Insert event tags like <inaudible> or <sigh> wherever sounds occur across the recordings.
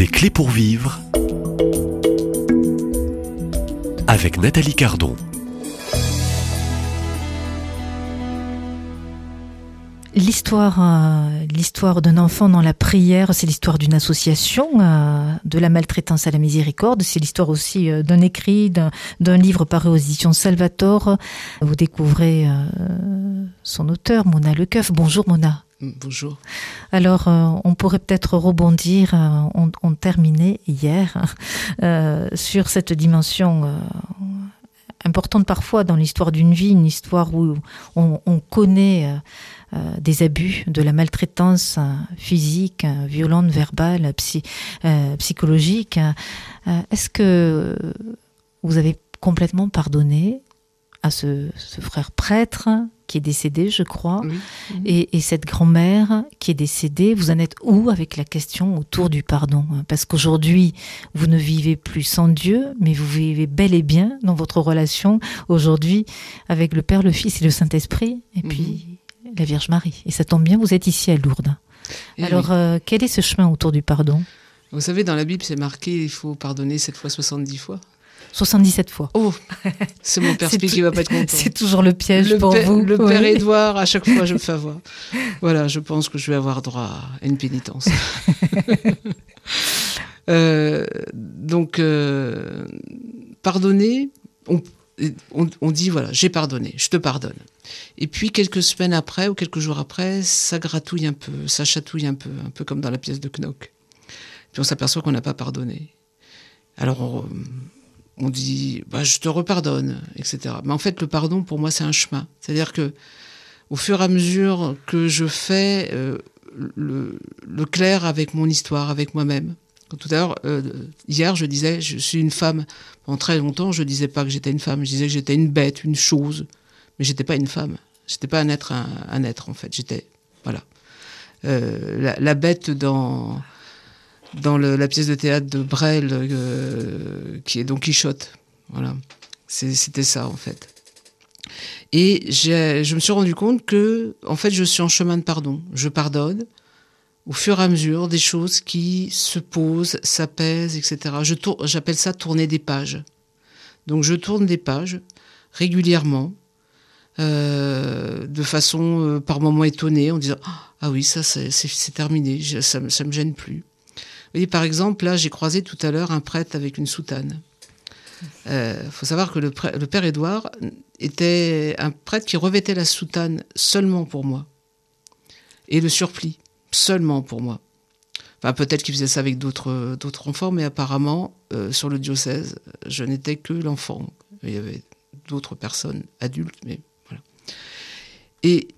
Des clés pour vivre avec Nathalie Cardon. L'histoire, euh, l'histoire d'un enfant dans la prière, c'est l'histoire d'une association, euh, de la maltraitance à la miséricorde. C'est l'histoire aussi euh, d'un écrit, d'un, livre paru aux éditions Salvatore. Vous découvrez son auteur, Mona Lecoeuf. Bonjour Mona. Bonjour. Alors, euh, on pourrait peut-être rebondir, euh, on, terminait hier euh, sur cette dimension importante parfois dans l'histoire d'une vie, une histoire où on, on connaît des abus, de la maltraitance physique, violente, verbale, psy- psychologique. Est-ce que vous avez complètement pardonné à ce, ce frère prêtre qui est décédé, je crois, Oui. et, et cette grand-mère qui est décédée, vous en êtes où avec la question autour du pardon? Parce qu'aujourd'hui, vous ne vivez plus sans Dieu, mais vous vivez bel et bien dans votre relation aujourd'hui avec le Père, le Fils et le Saint-Esprit, et puis la Vierge Marie. Et ça tombe bien, vous êtes ici à Lourdes. Eh Alors, oui. euh, quel est ce chemin autour du pardon? Vous savez, dans la Bible, c'est marqué il faut pardonner 7 fois 70 fois. 77 fois. Oh C'est mon père tout- qui va pas être content. C'est toujours le piège Le, pour vous. le Oui. père Édouard, à chaque fois, je me fais <laughs> avoir. Voilà, je pense que je vais avoir droit à une pénitence. <laughs> Euh, donc, euh, pardonner, on, on- on dit voilà, j'ai pardonné, je te pardonne. Et puis, quelques semaines après ou quelques jours après, ça gratouille un peu, ça chatouille un peu, un peu comme dans la pièce de Knock. Puis on s'aperçoit qu'on n'a pas pardonné. Alors, on, on dit bah, je te repardonne, etc. Mais en fait, le pardon, pour moi, c'est un chemin. C'est-à-dire que au fur et à mesure que je fais euh, le, clair avec mon histoire, avec moi-même. Tout à l'heure, euh, hier, je disais, je suis une femme. Pendant très longtemps, je disais pas que j'étais une femme. Je disais que j'étais une bête, une chose, mais j'étais pas une femme. J'étais pas un être, un, être en fait. J'étais, voilà, Euh, la bête dans dans le- la pièce de théâtre de Brel, euh, qui est Don Quichotte. Voilà, c'était ça en fait. Et je me suis rendu compte que, en fait, je suis en chemin de pardon. Je pardonne au fur et à mesure des choses qui se posent, s'apaisent, etc. J'appelle ça tourner des pages. Donc, je tourne des pages régulièrement, euh, de façon euh, par moments étonnée, en disant ah oui, ça c'est terminé, ça, ça me gêne plus. Voyez, par exemple, là, j'ai croisé tout à l'heure un prêtre avec une soutane. Il faut savoir que le, père Édouard était un prêtre qui revêtait la soutane seulement pour moi. Et le surplis, seulement pour moi. Enfin, peut-être qu'il faisait ça avec d'autres d'autres enfants, mais apparemment, euh, sur le diocèse, je n'étais que l'enfant. Il y avait d'autres personnes adultes, mais voilà. Et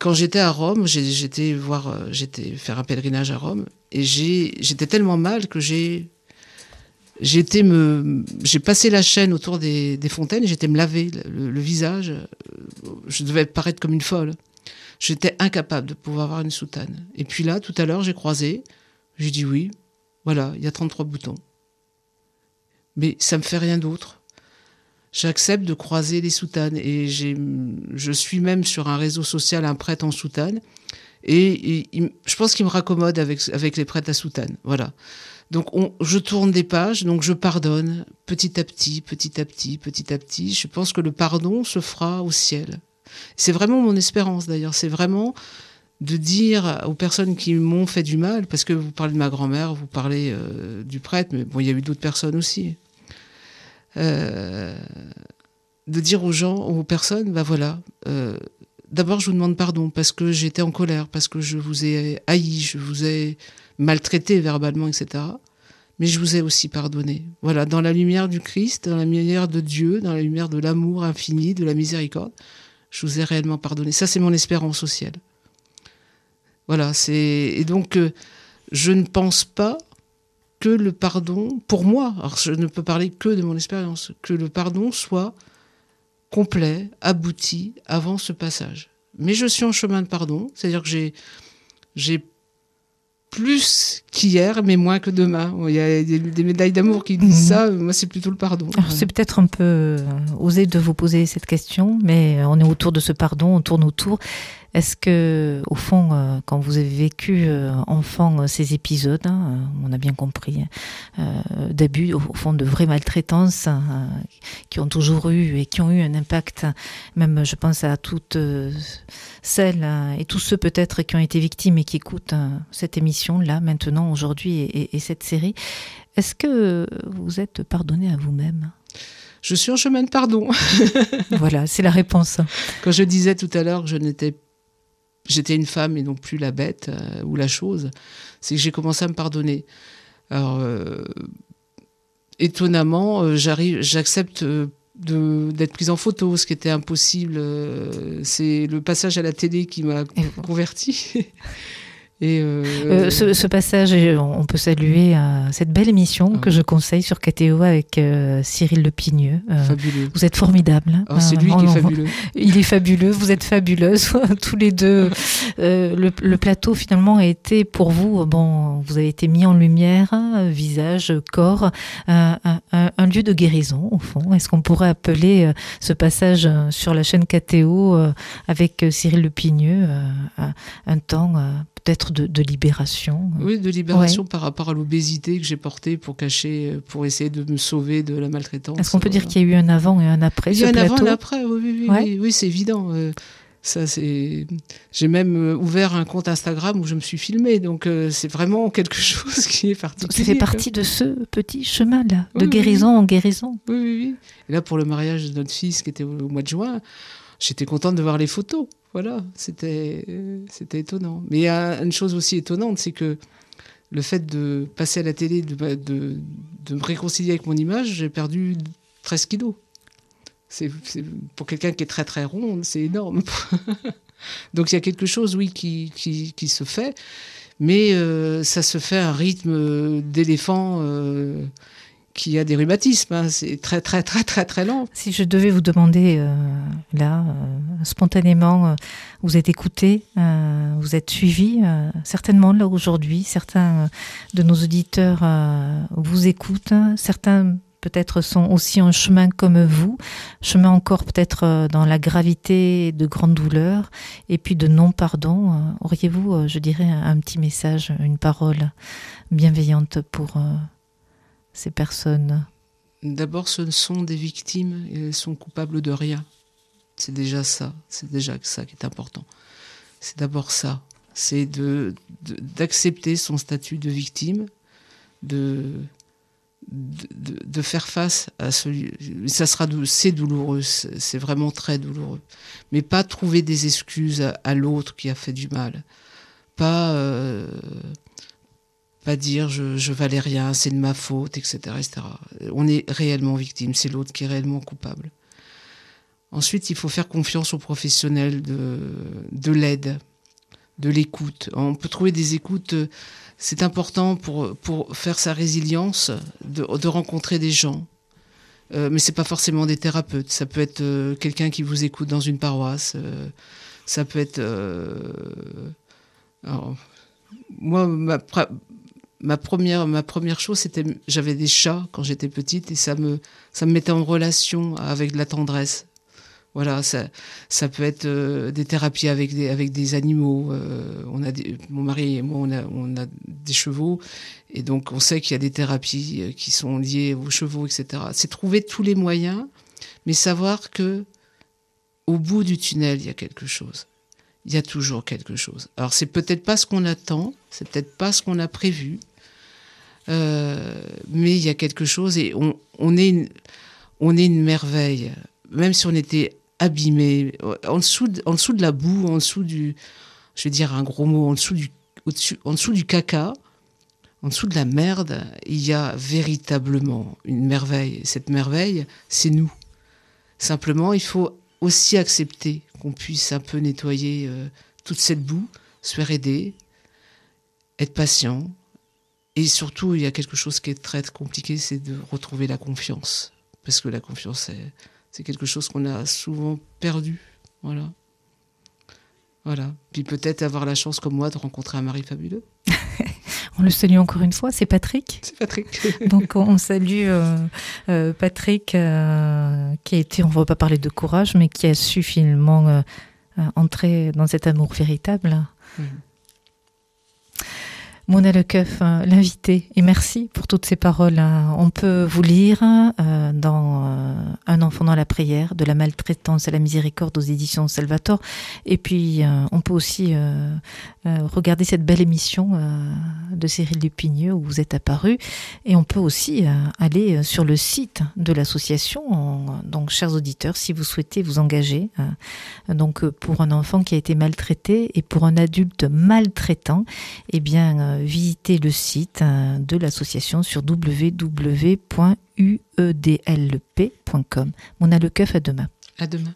quand j'étais à Rome, j'étais voir, euh, j'étais faire un pèlerinage à Rome, et j'étais tellement mal que j'ai été me j'ai passé la chaîne autour des, des fontaines et j'étais me laver le, le visage Euh, je devais paraître comme une folle. J'étais incapable de pouvoir avoir une soutane. Et puis là tout à l'heure j'ai croisé j'ai dit oui voilà il y a 33 boutons. Mais ça me fait rien d'autre j'accepte de croiser les soutanes et je suis même sur un réseau social un prêtre en soutane et, je pense qu'il me raccommode avec avec les prêtres à soutane voilà donc on, je tourne des pages, donc je pardonne petit à petit, petit à petit, petit à petit. Je pense que le pardon se fera au ciel. C'est vraiment mon espérance d'ailleurs. C'est vraiment de dire aux personnes qui m'ont fait du mal, parce que vous parlez de ma grand-mère, vous parlez euh, du prêtre, mais bon, il y a eu d'autres personnes aussi. Euh, de dire aux gens, aux personnes, bah voilà, euh, d'abord je vous demande pardon parce que j'étais en colère, parce que je vous ai haï, je vous ai maltraité verbalement, etc. Mais je vous ai aussi pardonné. Voilà, dans la lumière du Christ, dans la lumière de Dieu, dans la lumière de l'amour infini, de la miséricorde, je vous ai réellement pardonné. Ça, c'est mon espérance au ciel. Voilà, c'est et donc euh, je ne pense pas que le pardon, pour moi, alors je ne peux parler que de mon expérience, que le pardon soit complet, abouti avant ce passage. Mais je suis en chemin de pardon, c'est-à-dire que j'ai j'ai plus qu'hier, mais moins que demain. Il y a des, des médailles d'amour qui disent Mhm. ça, moi c'est plutôt le pardon. Alors, C'est peut-être un peu euh, osé de vous poser cette question, mais euh, on est autour de ce pardon, on tourne autour. Est-ce que, au fond, euh, quand vous avez vécu euh, enfant ces épisodes, hein, on a bien compris, d'abus, au, fond, de vraies maltraitances qui ont toujours eu et qui ont eu un impact, même, je pense à toutes celles et tous ceux peut-être qui ont été victimes et qui écoutent cette émission là, maintenant, aujourd'hui, et, et cette série. Est-ce que vous êtes pardonné à vous-même? Je suis en chemin de pardon. <laughs> voilà, c'est la réponse. Quand je disais tout à l'heure que je n'étais j'étais une femme et non plus la bête euh, ou la chose, c'est que j'ai commencé à me pardonner. Alors, euh, étonnamment, euh, j'arrive, j'accepte d'être prise en photo, ce qui était impossible. c'est le passage à la télé qui m'a converti. <laughs> Et euh, euh, ce, ce, passage, on peut saluer euh, cette belle émission ah que je conseille sur KTO avec Cyril Lepigneux. fabuleux. Vous êtes formidable. Hein. Ah, c'est lui qui est fabuleux. <laughs> Il est fabuleux, vous êtes fabuleuse, <laughs> tous les deux. Le, le, plateau finalement a été pour vous, bon, vous avez été mis en lumière, visage, corps, un, un, un, lieu de guérison au fond. Est-ce qu'on pourrait appeler ce passage sur la chaîne KTO avec Cyril Lepigneux un temps peut-être de, libération. Oui, de libération par rapport à l'obésité que j'ai portée pour cacher, pour essayer de me sauver de la maltraitance. Est-ce qu'on peut dire qu'il y a eu un avant et un après Il y a un avant et un après, oui, oui, oui, c'est évident. Euh, ça, c'est. J'ai même euh, ouvert un compte Instagram où je me suis filmée, donc euh, c'est vraiment quelque <laughs> chose qui est particulier. Ça fait partie de ce petit chemin-là, de guérison en guérison. Oui, oui, oui. Et là, pour le mariage de notre fils qui était au mois de juin, j'étais contente de voir les photos. Voilà, c'était c'était étonnant. Mais il y a une chose aussi étonnante, c'est que le fait de passer à la télé, de, de, me réconcilier avec mon image, j'ai perdu 13 kilos. Pour quelqu'un qui est très très rond, c'est énorme. <laughs> Donc il y a quelque chose, oui, qui, qui, se fait, mais euh, ça se fait à un rythme d'éléphant. Euh, qui a des rhumatismes. Hein. C'est très, très, très, très, très lent. Si je devais vous demander, euh, là, euh, spontanément, euh, vous êtes écouté, vous êtes suivi, certainement là aujourd'hui, certains de nos auditeurs vous écoutent, certains peut-être sont aussi en chemin comme vous, chemin encore peut-être dans la gravité de grandes douleurs et puis de non-pardon. Auriez-vous, je dirais, un petit message, une parole bienveillante pour personnes D'abord, ce ne sont des victimes et elles sont coupables de rien. C'est déjà ça, c'est déjà ça qui est important. C'est d'abord ça, c'est de, d'accepter son statut de victime, de, de, faire face à celui. Ça sera, c'est douloureux, c'est vraiment très douloureux. Mais pas trouver des excuses à, à l'autre qui a fait du mal. Pas. Euh, pas dire je, je valais rien, c'est de ma faute, etc., etc. On est réellement victime, c'est l'autre qui est réellement coupable. Ensuite, il faut faire confiance aux professionnels de, de l'aide, de l'écoute. On peut trouver des écoutes, c'est important pour, pour faire sa résilience, de, de rencontrer des gens. Euh, mais c'est pas forcément des thérapeutes. Ça peut être euh, quelqu'un qui vous écoute dans une paroisse. Euh, ça peut être. Euh, alors, moi, ma, ma première, ma première chose, c'était j'avais des chats quand j'étais petite et ça me, ça me mettait en relation avec de la tendresse. Voilà, ça, ça peut être euh, des thérapies avec des, avec des animaux. Euh, on a mon mari et moi, on a, on a des chevaux et donc on sait qu'il y a des thérapies euh, qui sont liées aux chevaux, etc. C'est trouver tous les moyens, mais savoir que au bout du tunnel, il y a quelque chose il y a toujours quelque chose. Alors c'est peut-être pas ce qu'on attend, c'est peut-être pas ce qu'on a prévu, mais il y a quelque chose et on, est une, on est une merveille. Même si on était abîmé, en dessous, de, en dessous de la boue, en dessous du, je vais dire un gros mot, en dessous du, en dessous du caca, en dessous de la merde, il y a véritablement une merveille. Cette merveille, c'est nous. Simplement, il faut aussi accepter qu'on puisse un peu nettoyer euh, toute cette boue, se faire aider, être patient, et surtout, il y a quelque chose qui est très compliqué, c'est de retrouver la confiance. Parce que la confiance, c'est quelque chose qu'on a souvent perdu. Voilà. Voilà. Puis peut-être avoir la chance, comme moi, de rencontrer un mari fabuleux. <laughs> on le salue encore une fois, c'est Patrick. C'est Patrick. <laughs> Donc on salue euh, euh, Patrick, euh, qui a été, on ne va pas parler de courage, mais qui a su finalement entrer dans cet amour véritable. Mmh. Mona Lecoeuf, euh, l'invité, et merci pour toutes ces paroles. Hein. On peut vous lire euh, dans euh, Un enfant dans la prière, de la maltraitance à la miséricorde aux éditions Salvatore. Et puis, on peut aussi regarder cette belle émission de Cyril Dupigneux où vous êtes apparu. Et on peut aussi aller sur le site de l'association. Donc, chers auditeurs, si vous souhaitez vous engager, donc pour un enfant qui a été maltraité et pour un adulte maltraitant, eh bien, visiter le site euh, de l'association sur www.uedlp.com. Mona Lecoeuf, à demain. À demain.